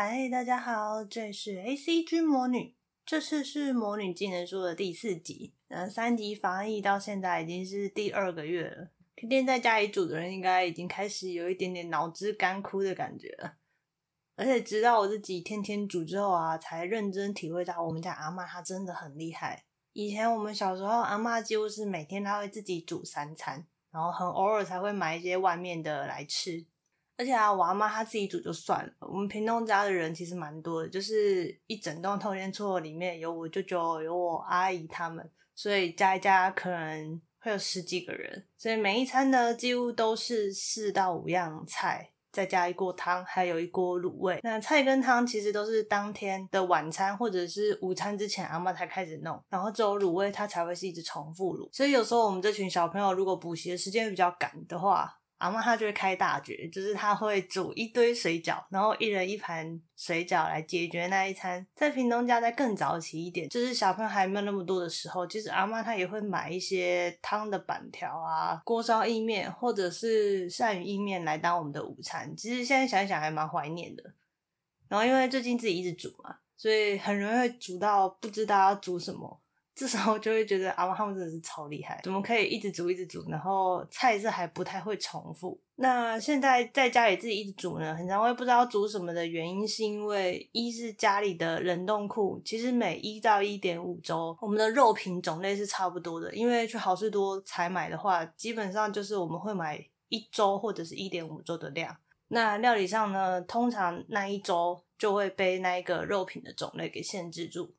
嗨，大家好，这是 ACG 魔女。这次是魔女技能书的第四集。那三级防疫到现在已经是第二个月了，天天在家里煮的人应该已经开始有一点点脑汁干枯的感觉了。而且直到我自己天天煮之后啊，才认真体会到我们家阿嬷她真的很厉害。以前我们小时候，阿嬷几乎是每天她会自己煮三餐，然后很偶尔才会买一些外面的来吃。而且啊，我阿妈她自己煮就算了。我们屏东家的人其实蛮多的，就是一整栋透天厝里面有我舅舅、有我阿姨他们，所以加一加可能会有十几个人。所以每一餐呢，几乎都是四到五样菜，再加一锅汤，还有一锅卤味。那菜跟汤其实都是当天的晚餐或者是午餐之前，阿妈才开始弄，然后只有卤味它才会是一直重复卤。所以有时候我们这群小朋友如果补习的时间比较赶的话，阿妈她就会开大绝，就是她会煮一堆水饺，然后一人一盘水饺来解决那一餐。在屏东家再更早期一点，就是小朋友还没有那么多的时候，其实阿妈她也会买一些汤的板条啊、锅烧意面或者是鳝鱼意面来当我们的午餐。其实现在想一想还蛮怀念的。然后因为最近自己一直煮嘛，所以很容易会煮到不知道要煮什么。这时候就会觉得阿嬷他们真的是超厉害，怎么可以一直煮一直煮，然后菜色还不太会重复。那现在在家里自己一直煮呢，很常会不知道煮什么的原因，是因为一是家里的冷冻库，其实每一到一点五周，我们的肉品种类是差不多的。因为去好事多采买的话，基本上就是我们会买一周或者是一点五周的量。那料理上呢，通常那一周就会被那一个肉品的种类给限制住。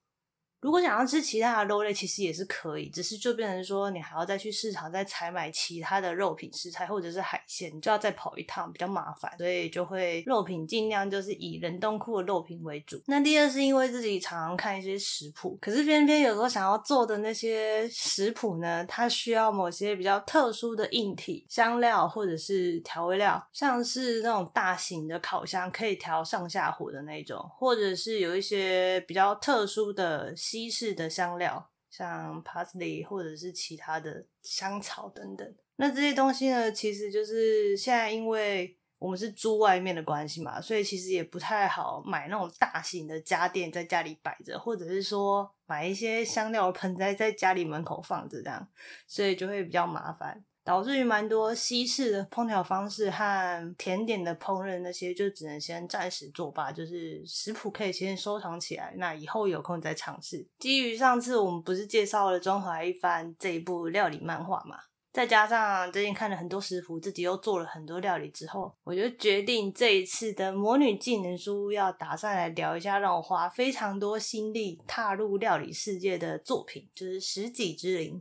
如果想要吃其他的肉类，其实也是可以，只是就变成说你还要再去市场再采买其他的肉品食材或者是海鲜，你就要再跑一趟，比较麻烦，所以就会肉品尽量就是以冷冻库的肉品为主。那第二是因为自己常常看一些食谱，可是偏偏有时候想要做的那些食谱呢，它需要某些比较特殊的硬体香料或者是调味料，像是那种大型的烤箱可以调上下火的那种，或者是有一些比较特殊的。西式的香料，像 parsley 或者是其他的香草等等，那这些东西呢，其实就是现在因为我们是租外面的关系嘛，所以其实也不太好买那种大型的家电在家里摆着，或者是说买一些香料盆栽在家里门口放着这样，所以就会比较麻烦。导致于蛮多西式的烹调方式和甜点的烹饪那些，就只能先暂时作罢，就是食谱可以先收藏起来，那以后有空再尝试。基于上次我们不是介绍了《中华一番》这一部料理漫画嘛，再加上最近看了很多食谱，自己又做了很多料理之后，我就决定这一次的魔女技能书要打算来聊一下让我花非常多心力踏入料理世界的作品，就是《食戟之灵》。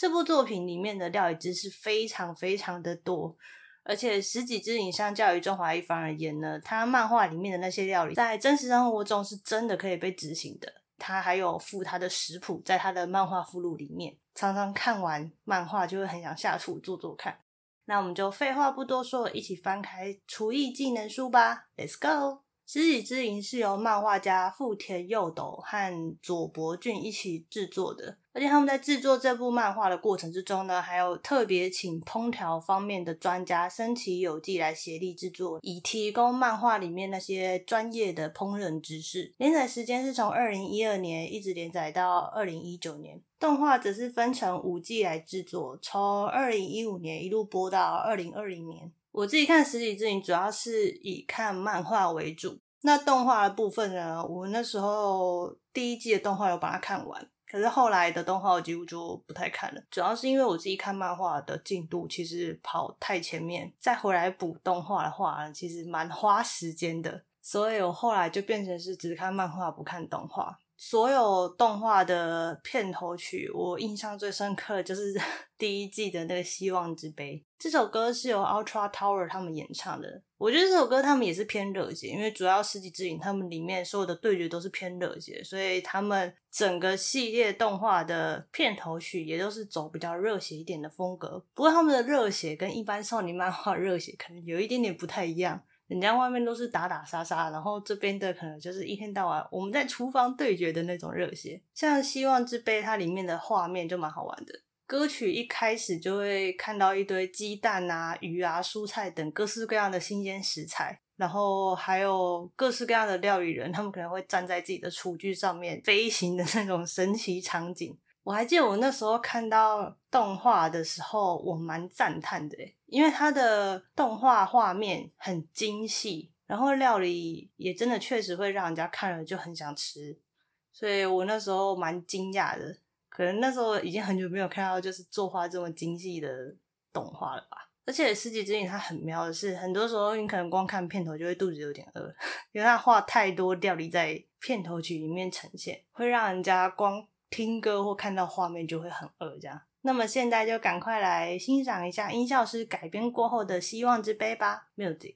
这部作品里面的料理知识非常非常的多，而且《食戟之灵》相较于《中华一番》而言呢，它漫画里面的那些料理在真实生活中是真的可以被执行的。他还有附他的食谱在他的漫画附录里面，常常看完漫画就会很想下厨做做看。那我们就废话不多说，一起翻开厨艺技能书吧，Let's go！《食戟之灵》是由漫画家富田佑斗和佐伯俊一起制作的，而且他们在制作这部漫画的过程之中呢，还有特别请烹调方面的专家森崎有纪来协力制作，以提供漫画里面那些专业的烹饪知识。连载时间是从二零一二年一直连载到二零一九年，动画则是分成五季来制作，从二零一五年一路播到二零二零年。我自己看《实体之灵》主要是以看漫画为主，那动画的部分呢，我那时候第一季的动画有把它看完，可是后来的动画我几乎就不太看了，主要是因为我自己看漫画的进度其实跑太前面，再回来补动画的话，其实蛮花时间的，所以我后来就变成是只看漫画不看动画。所有动画的片头曲，我印象最深刻就是 第一季的那个《希望之杯》。这首歌是由 Ultra Tower 他们演唱的。我觉得这首歌他们也是偏热血，因为主要《世纪之影》他们里面所有的对决都是偏热血，所以他们整个系列动画的片头曲也都是走比较热血一点的风格。不过他们的热血跟一般少女漫画热血可能有一点点不太一样。人家外面都是打打杀杀，然后这边的可能就是一天到晚我们在厨房对决的那种热血。像《希望之杯》，它里面的画面就蛮好玩的。歌曲一开始就会看到一堆鸡蛋啊、鱼啊、蔬菜等各式各样的新鲜食材，然后还有各式各样的料理人，他们可能会站在自己的厨具上面飞行的那种神奇场景。我还记得我那时候看到动画的时候，我蛮赞叹的，因为它的动画画面很精细，然后料理也真的确实会让人家看了就很想吃，所以我那时候蛮惊讶的。可能那时候已经很久没有看到就是作画这么精细的动画了吧。而且《食戟之影》它很妙的是，很多时候你可能光看片头就会肚子有点饿，因为它画太多料理在片头曲里面呈现，会让人家光。听歌或看到画面就会很饿，这样。那么现在就赶快来欣赏一下音效师改编过后的《希望之杯》吧，Music。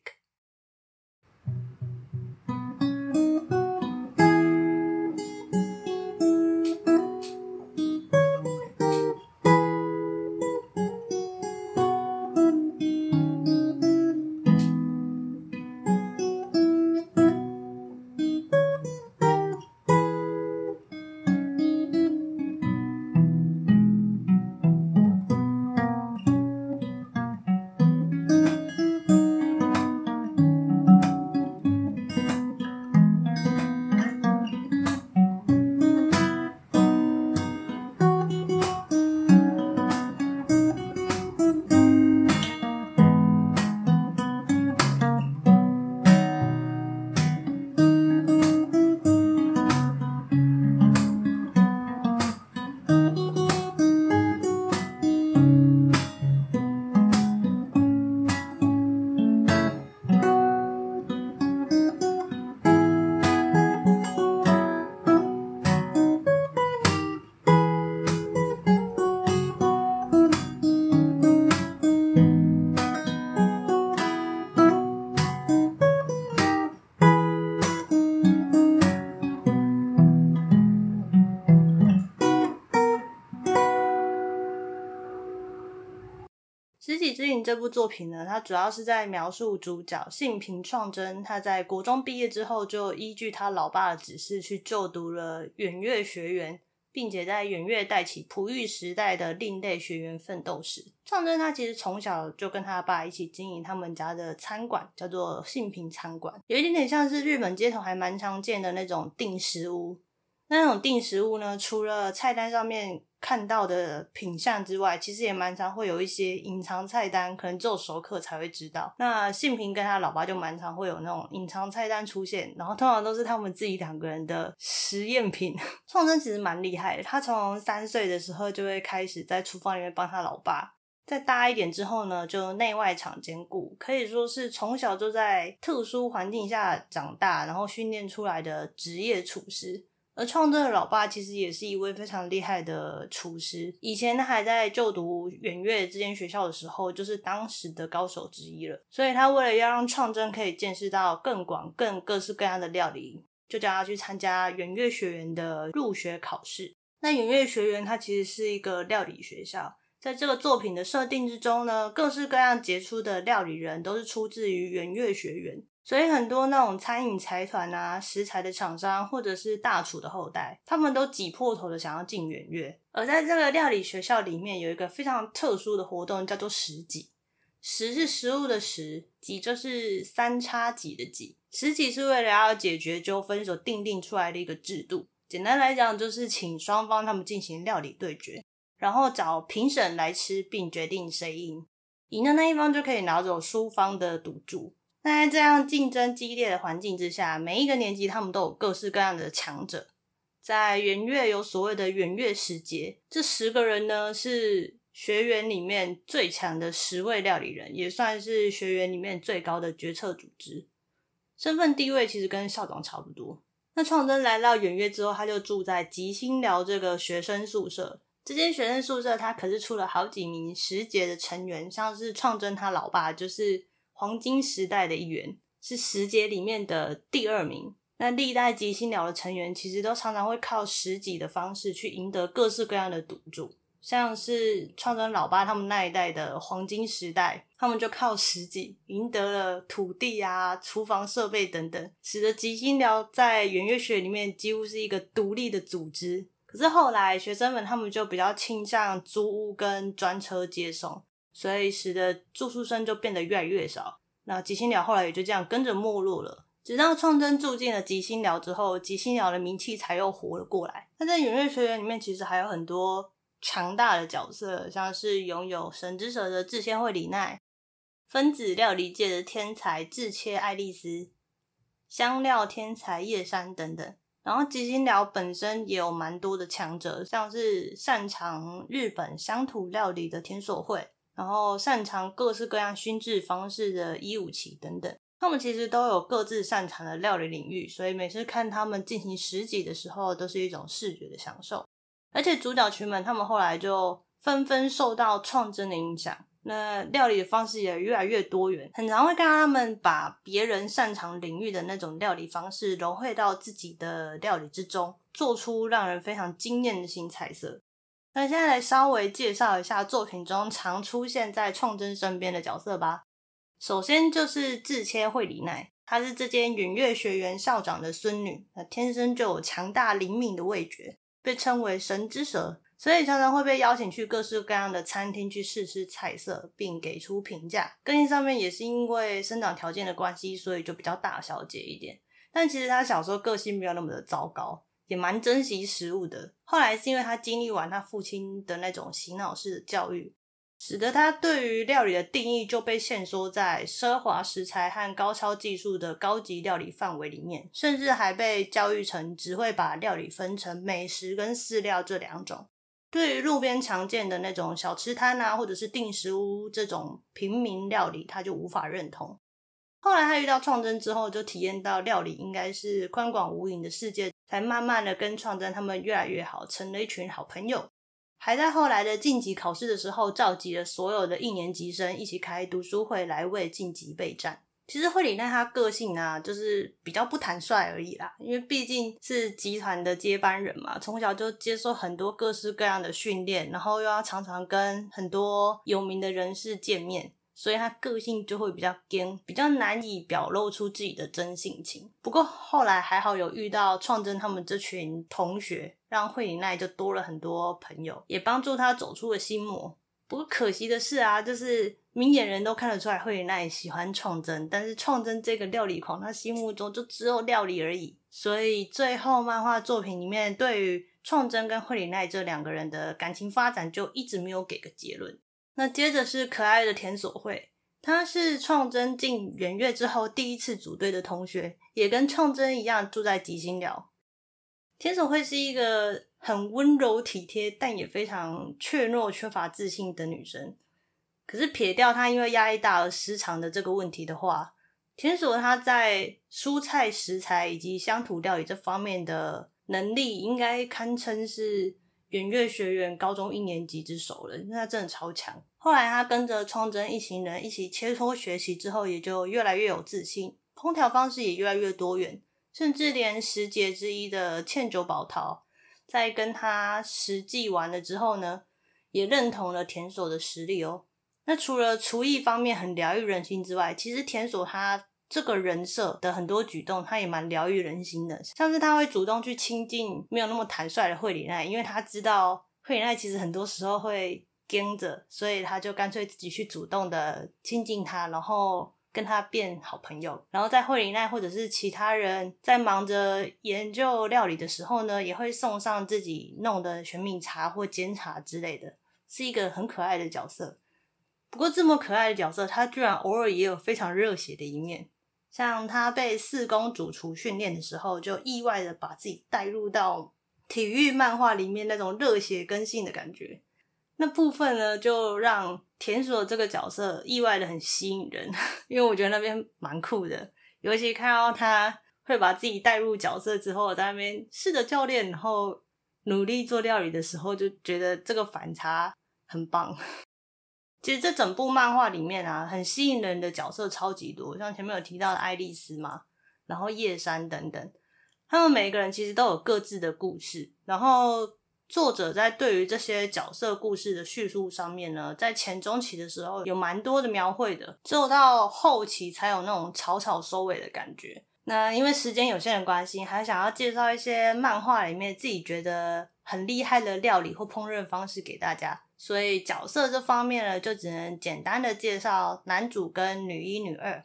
这部作品呢，它主要是在描述主角幸平创真，他在国中毕业之后，就依据他老爸的指示去就读了远月学园，并且在远月带起璞玉时代的另类学员奋斗史。创真他其实从小就跟他爸一起经营他们家的餐馆，叫做幸平餐馆，有一点点像是日本街头还蛮常见的那种定食屋。那种定食屋呢，除了菜单上面看到的品相之外，其实也蛮常会有一些隐藏菜单，可能只有熟客才会知道。那幸平跟他老爸就蛮常会有那种隐藏菜单出现，然后通常都是他们自己两个人的实验品。创真其实蛮厉害的，他从三岁的时候就会开始在厨房里面帮他老爸。再大一点之后呢，就内外场兼顾，可以说是从小就在特殊环境下长大，然后训练出来的职业厨师。而创真的老爸其实也是一位非常厉害的厨师，以前他还在就读远月这间学校的时候，就是当时的高手之一了。所以他为了要让创真可以见识到更广、更各式各样的料理，就叫他去参加远月学园的入学考试。那远月学园它其实是一个料理学校，在这个作品的设定之中呢，各式各样杰出的料理人都是出自于远月学园。所以很多那种餐饮财团啊、食材的厂商，或者是大厨的后代，他们都挤破头的想要进远月。而在这个料理学校里面，有一个非常特殊的活动，叫做食戟。食是食物的食，戟就是三叉戟的戟。食戟是为了要解决纠纷所订定出来的一个制度。简单来讲，就是请双方他们进行料理对决，然后找评审来吃，并决定谁赢。赢的那一方就可以拿走输方的赌注。那在这样竞争激烈的环境之下，每一个年级他们都有各式各样的强者。在远月有所谓的远月十杰，这十个人呢是学员里面最强的十位料理人，也算是学员里面最高的决策组织，身份地位其实跟校长差不多。那创真来到远月之后，他就住在吉星寮这个学生宿舍。这间学生宿舍他可是出了好几名十杰的成员，像是创真他老爸就是。黄金时代的一员，是十杰里面的第二名。那历代吉星寮的成员其实都常常会靠食戟的方式去赢得各式各样的赌注，像是创造老八他们那一代的黄金时代，他们就靠食戟赢得了土地啊、厨房设备等等，使得吉星寮在远月学里面几乎是一个独立的组织。可是后来学生们他们就比较倾向租屋跟专车接送。所以使得住宿生就变得越来越少，那吉星寮后来也就这样跟着没落了。直到创真住进了吉星寮之后，吉星寮的名气才又活了过来。那在圆月学园里面，其实还有很多强大的角色，像是拥有神之舌的制鲜惠里奈、分子料理界的天才智切爱丽丝、香料天才叶山等等。然后吉星寮本身也有蛮多的强者，像是擅长日本乡土料理的天所惠，然后擅长各式各样熏制方式的伊武崎等等。他们其实都有各自擅长的料理领域，所以每次看他们进行食击的时候，都是一种视觉的享受。而且主角群们，他们后来就纷纷受到创真的影响。那料理的方式也越来越多元，很常会看到他们把别人擅长领域的那种料理方式融汇到自己的料理之中，做出让人非常惊艳的新菜色。那现在来稍微介绍一下作品中常出现在创真身边的角色吧。首先就是制切惠里奈，她是这间圆月学园校长的孙女，那天生就有强大灵敏的味觉，被称为神之舌。所以常常会被邀请去各式各样的餐厅去试吃菜色，并给出评价。个性上面也是因为生长条件的关系，所以就比较大小姐一点。但其实她小时候个性没有那么的糟糕，也蛮珍惜食物的。后来是因为他经历完他父亲的那种洗脑式的教育，使得他对于料理的定义就被限缩在奢华食材和高超技术的高级料理范围里面，甚至还被教育成只会把料理分成美食跟饲料这两种。对于路边常见的那种小吃摊啊，或者是定食屋这种平民料理，他就无法认同。后来他遇到创真之后，就体验到料理应该是宽广无垠的世界，才慢慢的跟创真他们越来越好，成了一群好朋友。还在后来的晋级考试的时候，召集了所有的一年级生一起开读书会来为晋级备战。其实惠里奈他个性啊，就是比较不坦率而已啦。因为毕竟是集团的接班人嘛，从小就接受很多各式各样的训练，然后又要常常跟很多有名的人士见面，所以他个性就会比较硬，比较难以表露出自己的真性情。不过后来还好有遇到创真他们这群同学，让惠里奈就多了很多朋友，也帮助他走出了心魔。不过可惜的是啊，就是。明眼人都看得出来惠里奈喜欢创真，但是创真这个料理狂，他心目中就只有料理而已。所以最后漫画作品里面对于创真跟惠里奈这两个人的感情发展，就一直没有给个结论。那接着是可爱的田所惠，他是创真进圆月之后第一次组队的同学，也跟创真一样住在吉星寮。田所惠是一个很温柔体贴，但也非常怯懦、缺乏自信的女生。可是撇掉她因为压力大而失常的这个问题的话，田所他在蔬菜食材以及乡土料理这方面的能力，应该堪称是圆月学园高中一年级之首了。那真的超强。后来他跟着创真一行人一起切磋学习之后，也就越来越有自信，烹调方式也越来越多元，甚至连十杰之一的茜久保桃，在跟他实际完了之后呢，也认同了田所的实力哦。那除了厨艺方面很疗愈人心之外，其实田所他这个人设的很多举动，他也蛮疗愈人心的。像是他会主动去亲近没有那么坦率的惠里奈，因为他知道惠里奈其实很多时候会跟着，所以他就干脆自己去主动的亲近他，然后跟他变好朋友。然后在惠里奈或者是其他人在忙着研究料理的时候呢，也会送上自己弄的玄米茶或煎茶之类的，是一个很可爱的角色。不过这么可爱的角色，他居然偶尔也有非常热血的一面。像他被四宫主厨训练的时候，就意外的把自己带入到体育漫画里面那种热血跟性的感觉。那部分呢，就让田所这个角色意外的很吸引人，因为我觉得那边蛮酷的。尤其看到他会把自己带入角色之后，在那边试着教练，然后努力做料理的时候，就觉得这个反差很棒。其实这整部漫画里面啊，很吸引人的角色超级多，像前面有提到的爱丽丝嘛，然后叶山等等，他们每一个人其实都有各自的故事。然后作者在对于这些角色故事的叙述上面呢，在前中期的时候有蛮多的描绘的，只有到后期才有那种草草收尾的感觉。那因为时间有限的关系，还想要介绍一些漫画里面自己觉得很厉害的料理或烹饪方式给大家。所以角色这方面呢，就只能简单的介绍男主跟女一、女二。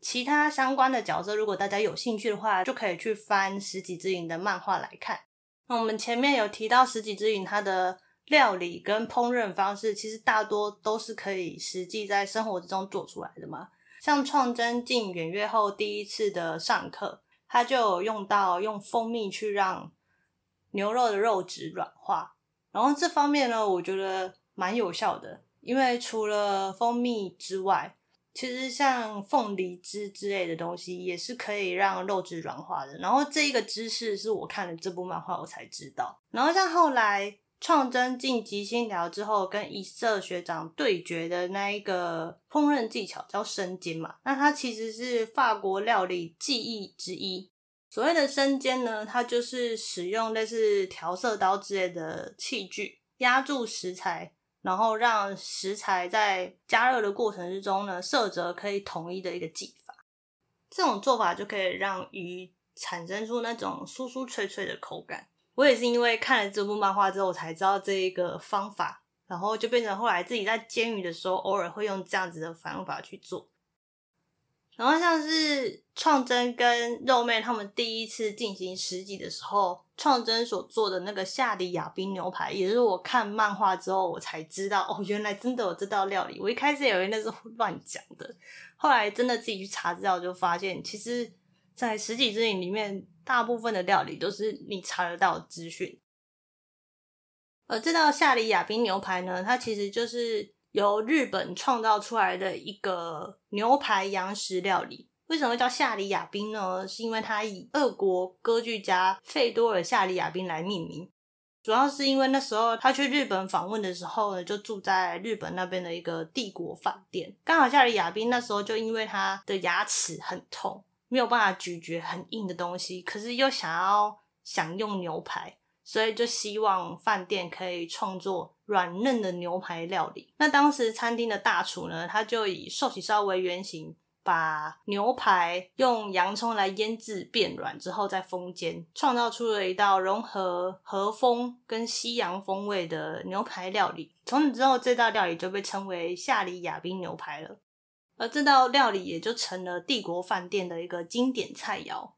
其他相关的角色，如果大家有兴趣的话，就可以去翻《十几之影》的漫画来看。那我们前面有提到《十几之影》它的料理跟烹饪方式，其实大多都是可以实际在生活之中做出来的嘛。像创真进远月后第一次的上课，他就有用到用蜂蜜去让牛肉的肉质软化，然后这方面呢，我觉得蛮有效的，因为除了蜂蜜之外，其实像凤梨汁之类的东西也是可以让肉质软化的。然后这一个知识是我看了这部漫画我才知道。然后像后来创真进极星寮之后，跟一色学长对决的那一个烹饪技巧叫生煎嘛，那它其实是法国料理技艺之一。所谓的生煎呢，它就是使用类似调色刀之类的器具压住食材。然后让食材在加热的过程之中呢，色泽可以统一的一个技法。这种做法就可以让鱼产生出那种酥酥脆脆的口感。我也是因为看了这部漫画之后，我才知道这一个方法，然后就变成后来自己在煎鱼的时候，偶尔会用这样子的方法去做。然后像是创真跟肉妹他们第一次进行食戟的时候，创真所做的那个夏里亚宾牛排，也是我看漫画之后我才知道，哦，原来真的有这道料理。我一开始以为那是乱讲的，后来真的自己去查资料就发现，其实，在食戟之影里面，大部分的料理都是你查得到的资讯。而这道夏里亚宾牛排呢，它其实就是。由日本创造出来的一个牛排洋食料理，为什么叫夏里亚宾呢？是因为它以俄国歌剧家费多尔夏里亚宾来命名。主要是因为那时候他去日本访问的时候呢，就住在日本那边的一个帝国饭店。刚好夏里亚宾那时候就因为他的牙齿很痛，没有办法咀嚼很硬的东西，可是又想要享用牛排。所以就希望饭店可以创作软嫩的牛排料理。那当时餐厅的大厨呢，他就以寿喜烧为原型，把牛排用洋葱来腌制变软之后再封煎，创造出了一道融合和风跟西洋风味的牛排料理。从此之后，这道料理就被称为夏里亚宾牛排了。而这道料理也就成了帝国饭店的一个经典菜肴。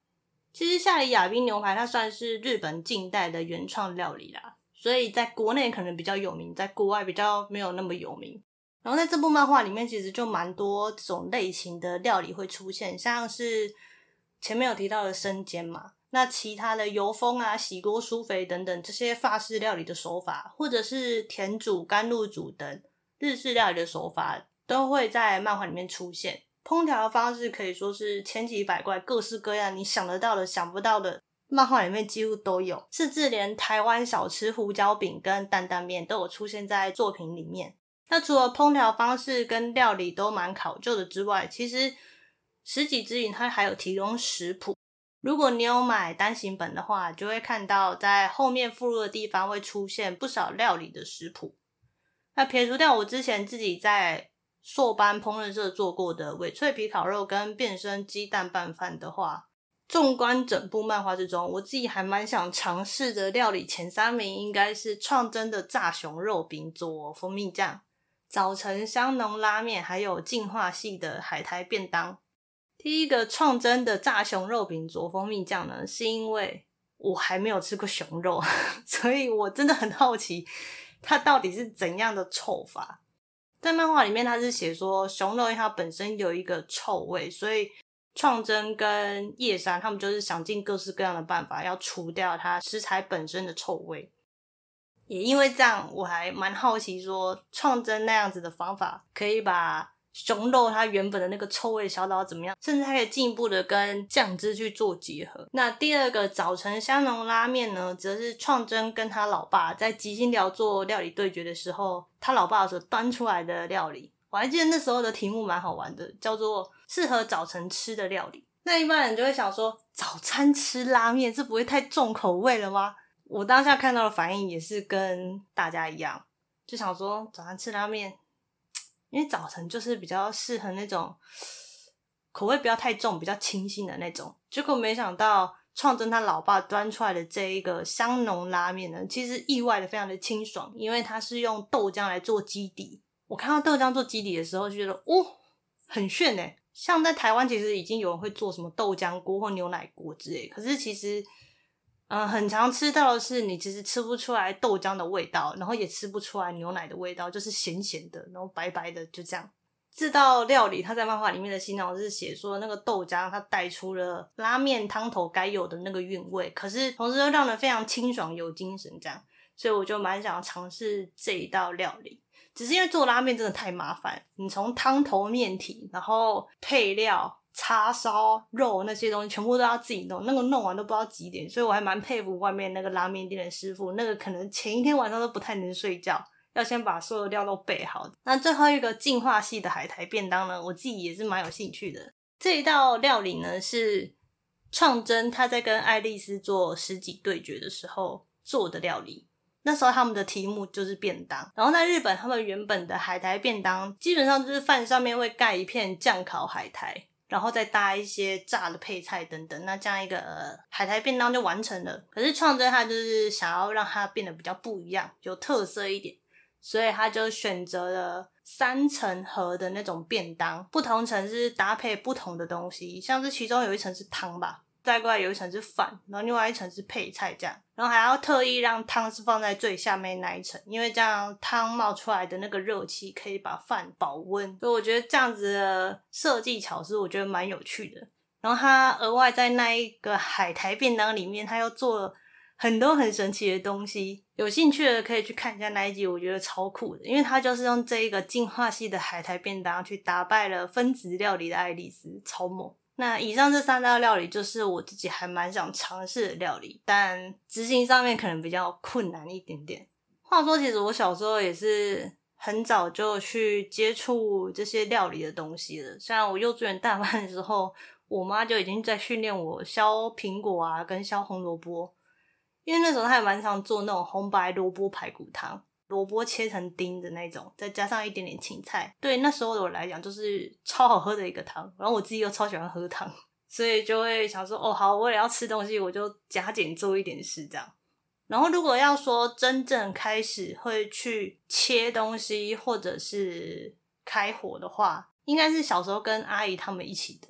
其实夏里亚宾牛排它算是日本近代的原创料理啦，所以在国内可能比较有名，在国外比较没有那么有名。然后在这部漫画里面，其实就蛮多这种类型的料理会出现，像是前面有提到的生煎嘛，那其他的油封啊、洗锅、舒肥等等这些法式料理的手法，或者是甜煮、甘露煮等日式料理的手法，都会在漫画里面出现。烹调方式可以说是千奇百怪，各式各样，你想得到的、想不到的，漫画里面几乎都有，甚至连台湾小吃胡椒饼跟担担面都有出现在作品里面。那除了烹调方式跟料理都蛮考究的之外，其实《食戟之灵》它还有提供食谱。如果你有买单行本的话，就会看到在后面附录的地方会出现不少料理的食谱。那撇除掉我之前自己在硕班烹饪社做过的翡翠皮烤肉跟变身鸡蛋拌饭的话，纵观整部漫画之中，我自己还蛮想尝试的料理前三名应该是创真的炸熊肉饼佐蜂蜜酱、早晨香浓拉面，还有进化系的海苔便当。第一个创真的炸熊肉饼佐蜂蜜酱呢，是因为我还没有吃过熊肉，所以我真的很好奇它到底是怎样的臭法。在漫画里面，他是写说熊肉它本身有一个臭味，所以创真跟叶山他们就是想尽各式各样的办法要除掉它食材本身的臭味。也因为这样，我还蛮好奇说创真那样子的方法可以把。熊肉它原本的那个臭味小到怎么样，甚至还可以进一步的跟酱汁去做结合。那第二个早晨香浓拉面呢，则是创真跟他老爸在吉星寮做料理对决的时候，他老爸所端出来的料理。我还记得那时候的题目蛮好玩的，叫做适合早晨吃的料理。那一般人就会想说，早餐吃拉面，这不会太重口味了吗？我当下看到的反应也是跟大家一样，就想说早餐吃拉面。因为早晨就是比较适合那种口味不要太重、比较清新的那种。结果没想到创真他老爸端出来的这一个香浓拉面呢，其实意外的非常的清爽，因为它是用豆浆来做基底。我看到豆浆做基底的时候，就觉得哦，很炫哎！像在台湾，其实已经有人会做什么豆浆锅或牛奶锅之类。可是其实，呃，很常吃到的是，你其实吃不出来豆浆的味道，然后也吃不出来牛奶的味道，就是咸咸的，然后白白的，就这样。这道料理，它在漫画里面的形容是写说，那个豆浆它带出了拉面汤头该有的那个韵味，可是同时又让人非常清爽有精神，这样。所以我就蛮想尝试这一道料理。只是因为做拉面真的太麻烦，你从汤头、面体，然后配料、叉烧、肉那些东西，全部都要自己弄，那个弄完都不知道几点。所以我还蛮佩服外面那个拉面店的师傅，那个可能前一天晚上都不太能睡觉，要先把所有料都备好。那最后一个净化系的海苔便当呢，我自己也是蛮有兴趣的。这一道料理呢，是创真他在跟爱丽丝做十级对决的时候做的料理。那时候他们的题目就是便当，然后在日本，他们原本的海苔便当基本上就是饭上面会盖一片酱烤海苔，然后再搭一些炸的配菜等等，那这样一个海苔便当就完成了。可是创真他就是想要让它变得比较不一样，有特色一点，所以他就选择了三层盒的那种便当，不同层是搭配不同的东西，像是其中有一层是汤吧。再过来有一层是饭，然后另外一层是配菜这样，然后还要特意让汤是放在最下面那一层，因为这样汤冒出来的那个热气可以把饭保温，所以我觉得这样子的设计巧思我觉得蛮有趣的。然后他额外在那一个海苔便当里面，他又做了很多很神奇的东西，有兴趣的可以去看一下那一集，我觉得超酷的，因为他就是用这一个净化系的海苔便当去打败了分子料理的爱丽丝，超猛。那以上这三道料理就是我自己还蛮想尝试的料理，但执行上面可能比较困难一点点。话说，其实我小时候也是很早就去接触这些料理的东西了。像我幼稚园大班的时候，我妈就已经在训练我削苹果啊，跟削红萝卜，因为那时候她也蛮常做那种红白萝卜排骨汤。萝卜切成丁的那种，再加上一点点芹菜，对那时候的我来讲就是超好喝的一个汤。然后我自己又超喜欢喝汤，所以就会想说，哦，好，我也要吃东西，我就加减做一点事这样。然后如果要说真正开始会去切东西或者是开火的话，应该是小时候跟阿姨他们一起的。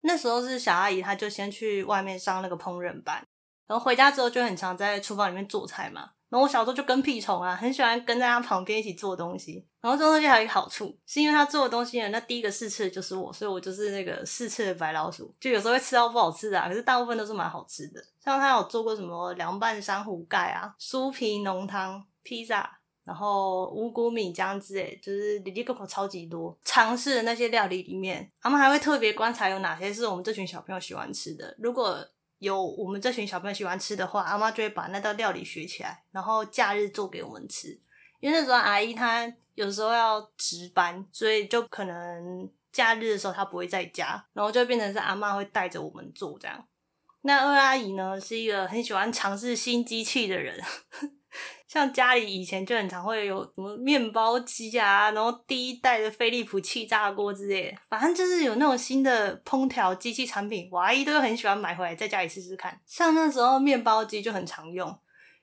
那时候是小阿姨，她就先去外面上那个烹饪班，然后回家之后就很常在厨房里面做菜嘛。然后我小时候就跟屁虫啊，很喜欢跟在他旁边一起做东西。然后做东西还有一个好处，是因为他做的东西呢，那第一个试吃的就是我，所以我就是那个试吃的白老鼠。就有时候会吃到不好吃的啊，可是大部分都是蛮好吃的。像他有做过什么凉拌珊瑚盖啊、酥皮浓汤、披萨，然后五谷米浆之类，就是里里口口超级多。尝试的那些料理里面，他们还会特别观察有哪些是我们这群小朋友喜欢吃的。如果有我们这群小朋友喜欢吃的话，阿妈就会把那道料理学起来，然后假日做给我们吃。因为那时候阿姨她有时候要值班，所以就可能假日的时候她不会在家，然后就变成是阿妈会带着我们做这样。那二阿姨呢，是一个很喜欢尝试新机器的人。像家里以前就很常会有什么面包机啊，然后第一代的飞利浦气炸锅之类，反正就是有那种新的烹调机器产品，我阿姨都很喜欢买回来在家里试试看。像那时候面包机就很常用，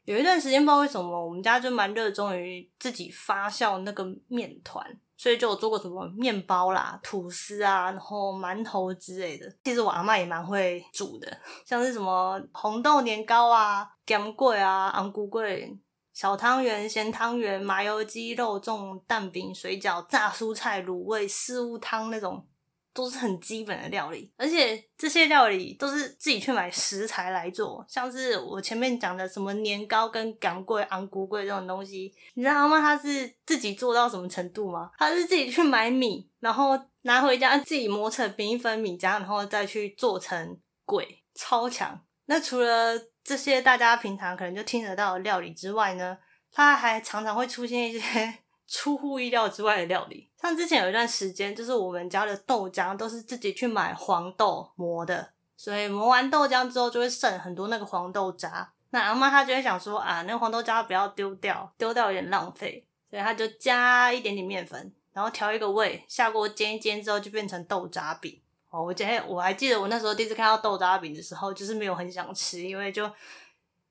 有一段时间不知道为什么我们家就蛮热衷于自己发酵那个面团，所以就有做过什么面包啦、吐司啊，然后馒头之类的。其实我阿妈也蛮会煮的，像是什么红豆年糕啊、咸粿啊、红龟粿。小汤圆、咸汤圆、麻油鸡、肉粽、蛋饼、水饺、炸蔬菜、卤味、四物汤那种，都是很基本的料理。而且这些料理都是自己去买食材来做，像是我前面讲的什么年糕跟港粿、昂菇粿这种东西，你知道吗？他是自己做到什么程度吗？他是自己去买米，然后拿回家自己磨成米粉、米浆，然后再去做成粿，超强。那除了这些大家平常可能就听得到的料理之外呢，它还常常会出现一些出乎意料之外的料理。像之前有一段时间，就是我们家的豆浆都是自己去买黄豆磨的，所以磨完豆浆之后就会剩很多那个黄豆渣。那阿妈她就会想说啊，那个黄豆渣不要丢掉，丢掉有点浪费，所以她就加一点点面粉，然后调一个味，下锅煎一煎之后就变成豆渣饼。哦我今天我还记得我那时候第一次看到豆渣饼的时候，就是没有很想吃，因为就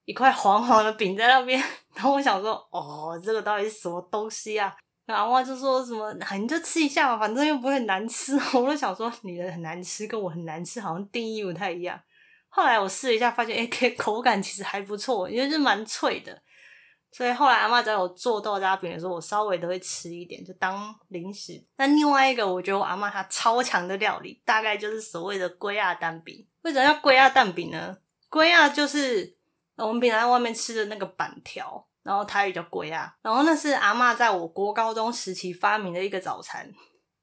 一块黄黄的饼在那边。然后我想说，哦，这个到底是什么东西啊？然后阿嬷就说什么，你就吃一下嘛，反正又不会很难吃。我就想说，你的很难吃跟我很难吃好像定义不太一样。后来我试了一下，发现哎，口感其实还不错，因为是蛮脆的。所以后来阿妈在我做豆渣饼的时候，我稍微都会吃一点，就当零食。那另外一个，我觉得我阿妈她超强的料理，大概就是所谓的粿仔蛋饼。为什么叫粿仔蛋饼呢？粿仔就是我们平常在外面吃的那个板条，然后台语叫龟啊。然后那是阿嬷在我国高中时期发明的一个早餐，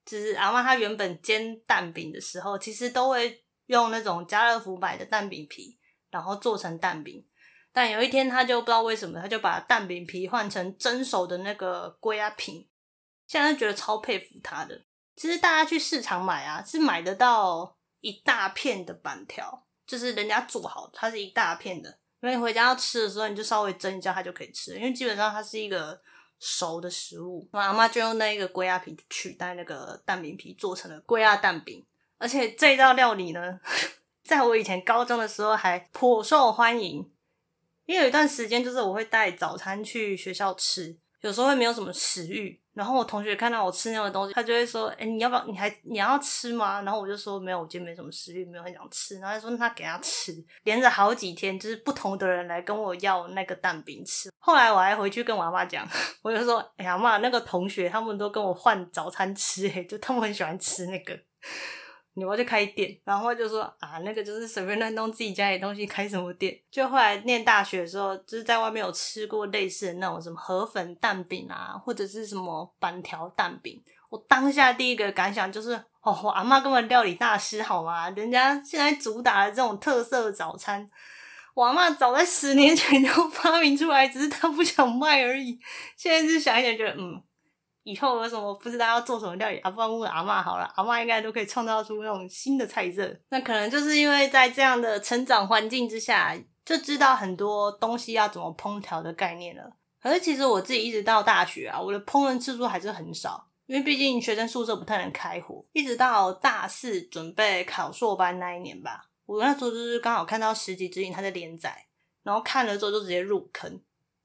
就是阿嬷她原本煎蛋饼的时候，其实都会用那种家乐福买的蛋饼皮，然后做成蛋饼。但有一天，他就不知道为什么，他就把蛋饼皮换成蒸熟的那个粿仔皮。现在觉得超佩服他的。其实大家去市场买啊，是买得到一大片的板条，就是人家做好，它是一大片的。因为你回家要吃的时候，你就稍微蒸一下，它就可以吃。因为基本上它是一个熟的食物。我阿妈就用那一个龟鸭皮取代那个蛋饼皮，做成了龟鸭蛋饼。而且这道料理呢，在我以前高中的时候还颇受欢迎。因为有一段时间，就是我会带早餐去学校吃，有时候会没有什么食欲，然后我同学看到我吃那个东西，他就会说：“哎，你要不要？你还你要吃吗？”然后我就说：“没有，我今天没什么食欲，没有很想吃。”然后他说：“那给他吃。”连着好几天，就是不同的人来跟我要那个蛋饼吃。后来我还回去跟我阿妈讲，我就说：“哎呀妈，那个同学他们都跟我换早餐吃，哎，就他们很喜欢吃那个。”你要去开店，然后就说啊，那个就是随便乱弄自己家里东西开什么店。就后来念大学的时候，就是在外面有吃过类似的那种什么河粉蛋饼啊，或者是什么板条蛋饼。我当下第一个感想就是，哦，我阿妈根本料理大师好吗？人家现在主打的这种特色早餐，我阿妈早在十年前就 发明出来，只是她不想卖而已。现在是想一想，觉得嗯。以后有什么不知道要做什么料理，阿不然问阿嬷好了，阿嬷应该都可以创造出那种新的菜色。那可能就是因为在这样的成长环境之下，就知道很多东西要怎么烹调的概念了。可是其实我自己一直到大学啊，我的烹饪次数还是很少，因为毕竟学生宿舍不太能开火。一直到大四准备考硕班那一年吧，我那时候就是刚好看到《十级之影》它在连载，然后看了之后就直接入坑。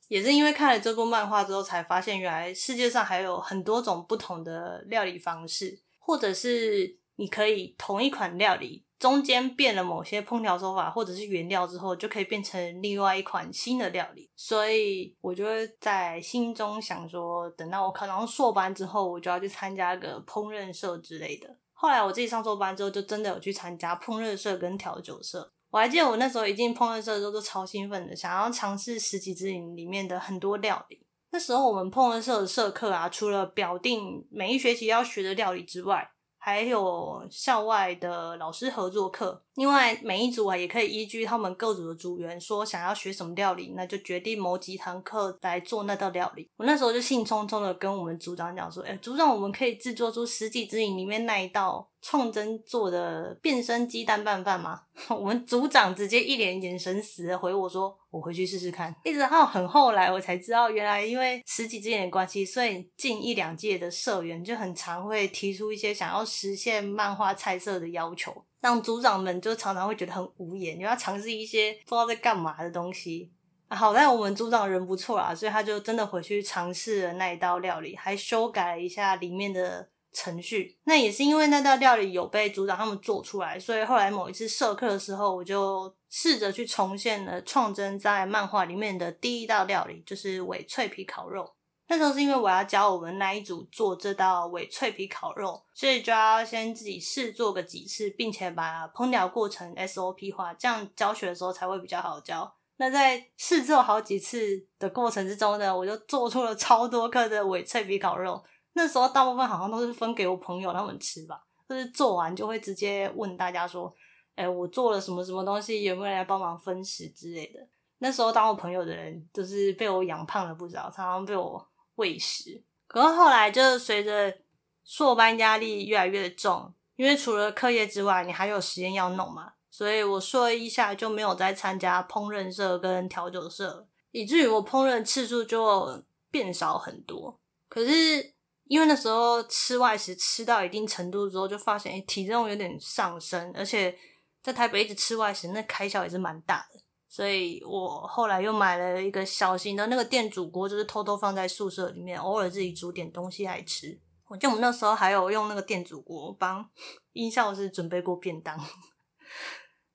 也是因为看了这部漫画之后，才发现原来世界上还有很多种不同的料理方式，或者是你可以同一款料理中间变了某些烹调手法，或者是原料之后，就可以变成另外一款新的料理。所以我就会在心中想说，等到我考上硕班之后，我就要去参加个烹饪社之类的。后来我自己上硕班之后，就真的有去参加烹饪社跟调酒社。我还记得我那时候一进烹饪社的时候，都超兴奋的，想要尝试《食戟之影》里面的很多料理。那时候我们烹饪社的社课啊，除了表定每一学期要学的料理之外，还有校外的老师合作课，另外每一组啊也可以依据他们各组的组员说想要学什么料理，那就决定某几堂课来做那道料理。我那时候就兴冲冲的跟我们组长讲说：“哎，组长，我们可以制作出《食戟之影》里面那一道创真做的变身鸡蛋拌饭吗？” 我们组长直接一脸眼神死的回我说。我回去试试看，一直到很后来我才知道，原来因为十几之间的关系，所以近一两届的社员就很常会提出一些想要实现漫画菜色的要求，让组长们就常常会觉得很无言，就要尝试一些不知道在干嘛的东西。好在我们组长人不错啦，所以他就真的回去尝试了那一道料理，还修改了一下里面的程序。那也是因为那道料理有被组长他们做出来，所以后来某一次社课的时候，我就。试着去重现了创真在漫画里面的第一道料理，就是伪脆皮烤肉。那时候是因为我要教我们那一组做这道伪脆皮烤肉，所以就要先自己试做个几次，并且把烹调过程 SOP 化，这样教学的时候才会比较好教。那在试做好几次的过程之中呢，我就做出了超多颗的伪脆皮烤肉。那时候大部分好像都是分给我朋友他们吃吧，就是做完就会直接问大家说。哎、我做了什么什么东西，有没有人来帮忙分食之类的？那时候当我朋友的人，就是被我养胖了不少，常常被我喂食。可是后来，就随着硕班压力越来越重，因为除了课业之外，你还有实验要弄嘛，所以我硕一下就没有再参加烹饪社跟调酒社，以至于我烹饪次数就变少很多。可是因为那时候吃外食吃到一定程度之后，就发现哎、欸，体重有点上升，而且。在台北一直吃外食，那开销也是蛮大的，所以我后来又买了一个小型的那个电煮锅，就是偷偷放在宿舍里面，偶尔自己煮点东西来吃。我记得我们那时候还有用那个电煮锅帮音效师准备过便当，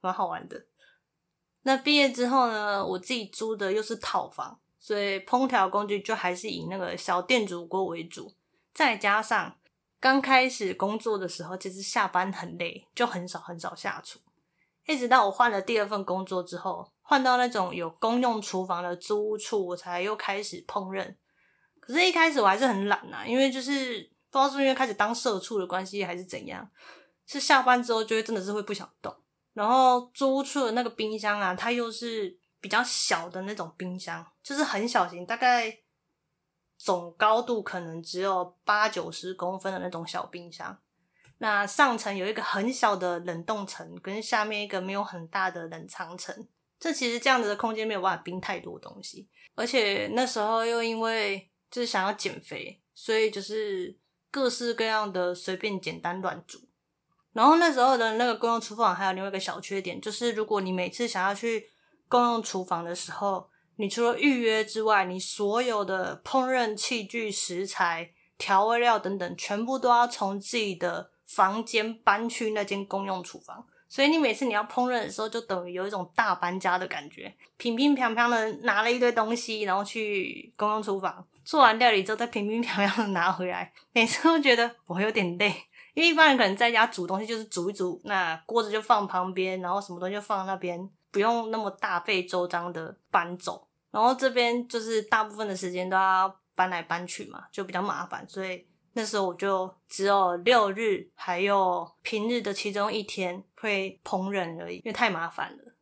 蛮好玩的。那毕业之后呢，我自己租的又是套房，所以烹调工具就还是以那个小电煮锅为主。再加上刚开始工作的时候，其实下班很累，就很少很少下厨。一直到我换了第二份工作之后，换到那种有公用厨房的租屋处，我才又开始烹饪。可是，一开始我还是很懒啊，因为就是不知道是因为开始当社畜的关系，还是怎样，是下班之后就会真的是会不想动。然后租屋处的那个冰箱啊，它又是比较小的那种冰箱，就是很小型，大概总高度可能只有八九十公分的那种小冰箱。那上层有一个很小的冷冻层，跟下面一个没有很大的冷藏层。这其实这样子的空间没有办法冰太多东西，而且那时候又因为就是想要减肥，所以就是各式各样的随便简单乱煮。然后那时候的那个公用厨房还有另外一个小缺点，就是如果你每次想要去公用厨房的时候，你除了预约之外，你所有的烹饪器具、食材、调味料等等，全部都要从自己的房间搬去那间公用厨房。所以你每次你要烹饪的时候，就等于有一种大搬家的感觉，乒乒乓乓的拿了一堆东西，然后去公用厨房做完料理之后，再乒乒乓乓的拿回来，每次都觉得我有点累。因为一般人可能在家煮东西就是煮一煮，那锅子就放旁边，然后什么东西就放那边，不用那么大费周章的搬走。然后这边就是大部分的时间都要搬来搬去嘛，就比较麻烦。所以那时候我就只有六日还有平日的其中一天会烹饪而已，因为太麻烦了。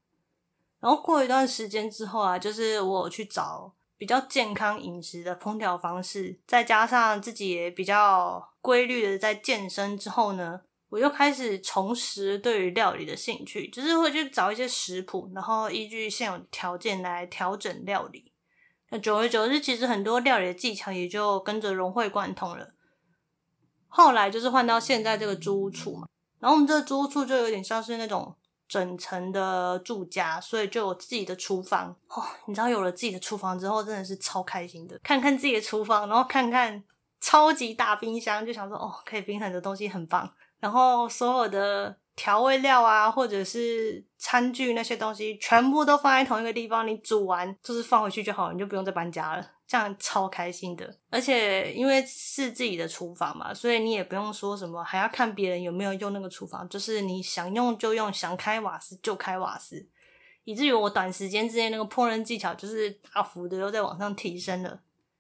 然后过一段时间之后啊，就是我有去找。比较健康饮食的烹调方式，再加上自己也比较规律的在健身之后呢，我又开始重拾对于料理的兴趣，就是会去找一些食谱，然后依据现有条件来调整料理。那久而久之，其实很多料理的技巧也就跟着融会贯通了。后来就是换到现在这个租屋处嘛，然后我们这个租屋处就有点像是那种。整层的住家，所以就有自己的厨房哦。你知道有了自己的厨房之后，真的是超开心的。看看自己的厨房，然后看看超级大冰箱，就想说哦，可以冰很多东西，很棒。然后所有的调味料啊，或者是餐具那些东西，全部都放在同一个地方，你煮完就是放回去就好，你就不用再搬家了。这样超开心的，而且因为是自己的厨房嘛，所以你也不用说什么，还要看别人有没有用那个厨房，就是你想用就用，想开瓦斯就开瓦斯，以至于我短时间之内那个烹饪技巧就是大幅的又在往上提升了。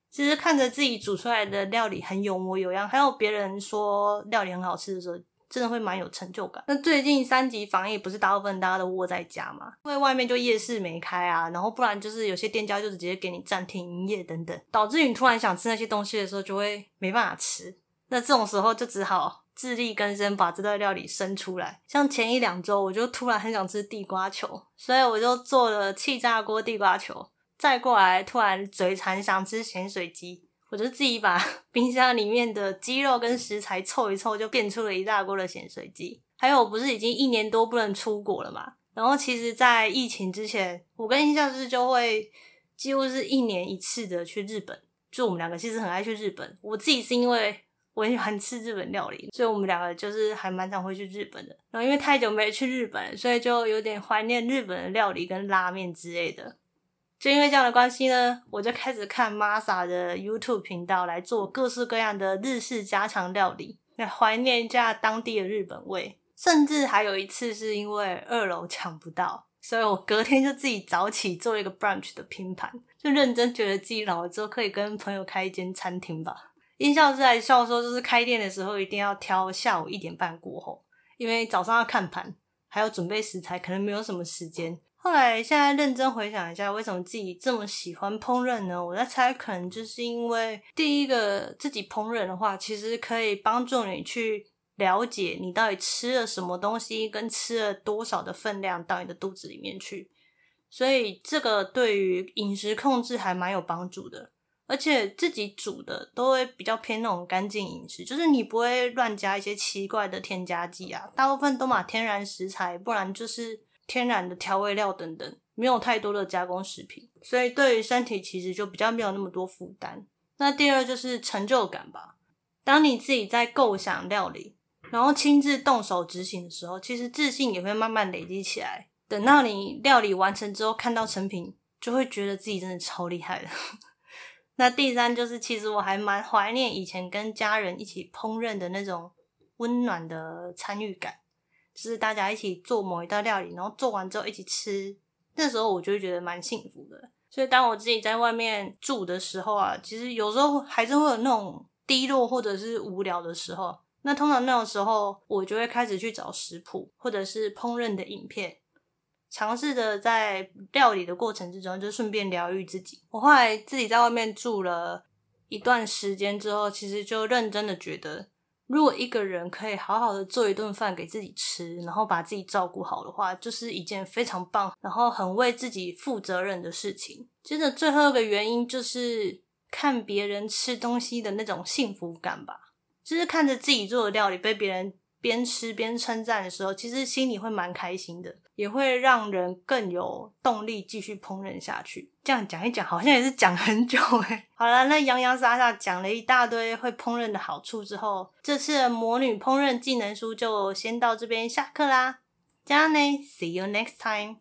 其实看着自己煮出来的料理很有模有样，还有别人说料理很好吃的时候。真的会蛮有成就感。那最近三级防疫不是大部分大家都窝在家嘛？因为外面就夜市没开啊，然后不然就是有些店家就直接给你暂停营业等等，导致你突然想吃那些东西的时候就会没办法吃。那这种时候就只好自力更生，把这道料理生出来。像前一两周我就突然很想吃地瓜球，所以我就做了气炸锅地瓜球。再过来突然嘴馋想吃咸水鸡。我就自己把 冰箱里面的鸡肉跟食材凑一凑，就变出了一大锅的咸水鸡。还有，我不是已经一年多不能出国了嘛？然后，其实，在疫情之前，我跟印象师就会几乎是一年一次的去日本。就我们两个其实很爱去日本。我自己是因为我很喜欢吃日本料理，所以我们两个就是还蛮常会去日本的。然后，因为太久没去日本，所以就有点怀念日本的料理跟拉面之类的。就因为这样的关系呢，我就开始看 Masa 的 YouTube 频道来做各式各样的日式家常料理，来怀念一下当地的日本味。甚至还有一次是因为二楼抢不到，所以我隔天就自己早起做一个 brunch 的拼盘，就认真觉得自己老了之后可以跟朋友开一间餐厅吧。音效师还笑说，就是开店的时候一定要挑下午一点半过后，因为早上要看盘，还有准备食材，可能没有什么时间。后来，现在认真回想一下，为什么自己这么喜欢烹饪呢？我在猜，可能就是因为第一个，自己烹饪的话，其实可以帮助你去了解你到底吃了什么东西，跟吃了多少的分量到你的肚子里面去，所以这个对于饮食控制还蛮有帮助的。而且自己煮的都会比较偏那种干净饮食，就是你不会乱加一些奇怪的添加剂啊，大部分都买天然食材，不然就是。天然的调味料等等，没有太多的加工食品，所以对于身体其实就比较没有那么多负担。那第二就是成就感吧，当你自己在构想料理，然后亲自动手执行的时候，其实自信也会慢慢累积起来。等到你料理完成之后，看到成品，就会觉得自己真的超厉害的。那第三就是，其实我还蛮怀念以前跟家人一起烹饪的那种温暖的参与感，就是大家一起做某一道料理，然后做完之后一起吃，那时候我就会觉得蛮幸福的。所以当我自己在外面住的时候啊，其实有时候还是会有那种低落或者是无聊的时候。那通常那种时候，我就会开始去找食谱或者是烹饪的影片。尝试着在料理的过程之中，就顺便疗愈自己。我后来自己在外面住了一段时间之后，其实就认真的觉得，如果一个人可以好好的做一顿饭给自己吃，然后把自己照顾好的话，就是一件非常棒，然后很为自己负责任的事情。接着最后一个原因就是看别人吃东西的那种幸福感吧，就是看着自己做的料理被别人边吃边称赞的时候，其实心里会蛮开心的。也会让人更有动力继续烹饪下去。这样讲一讲，好像也是讲很久诶。好了，那洋洋洒洒讲了一大堆会烹饪的好处之后，这次的魔女烹饪技能书就先到这边下课啦。加呢，See you next time。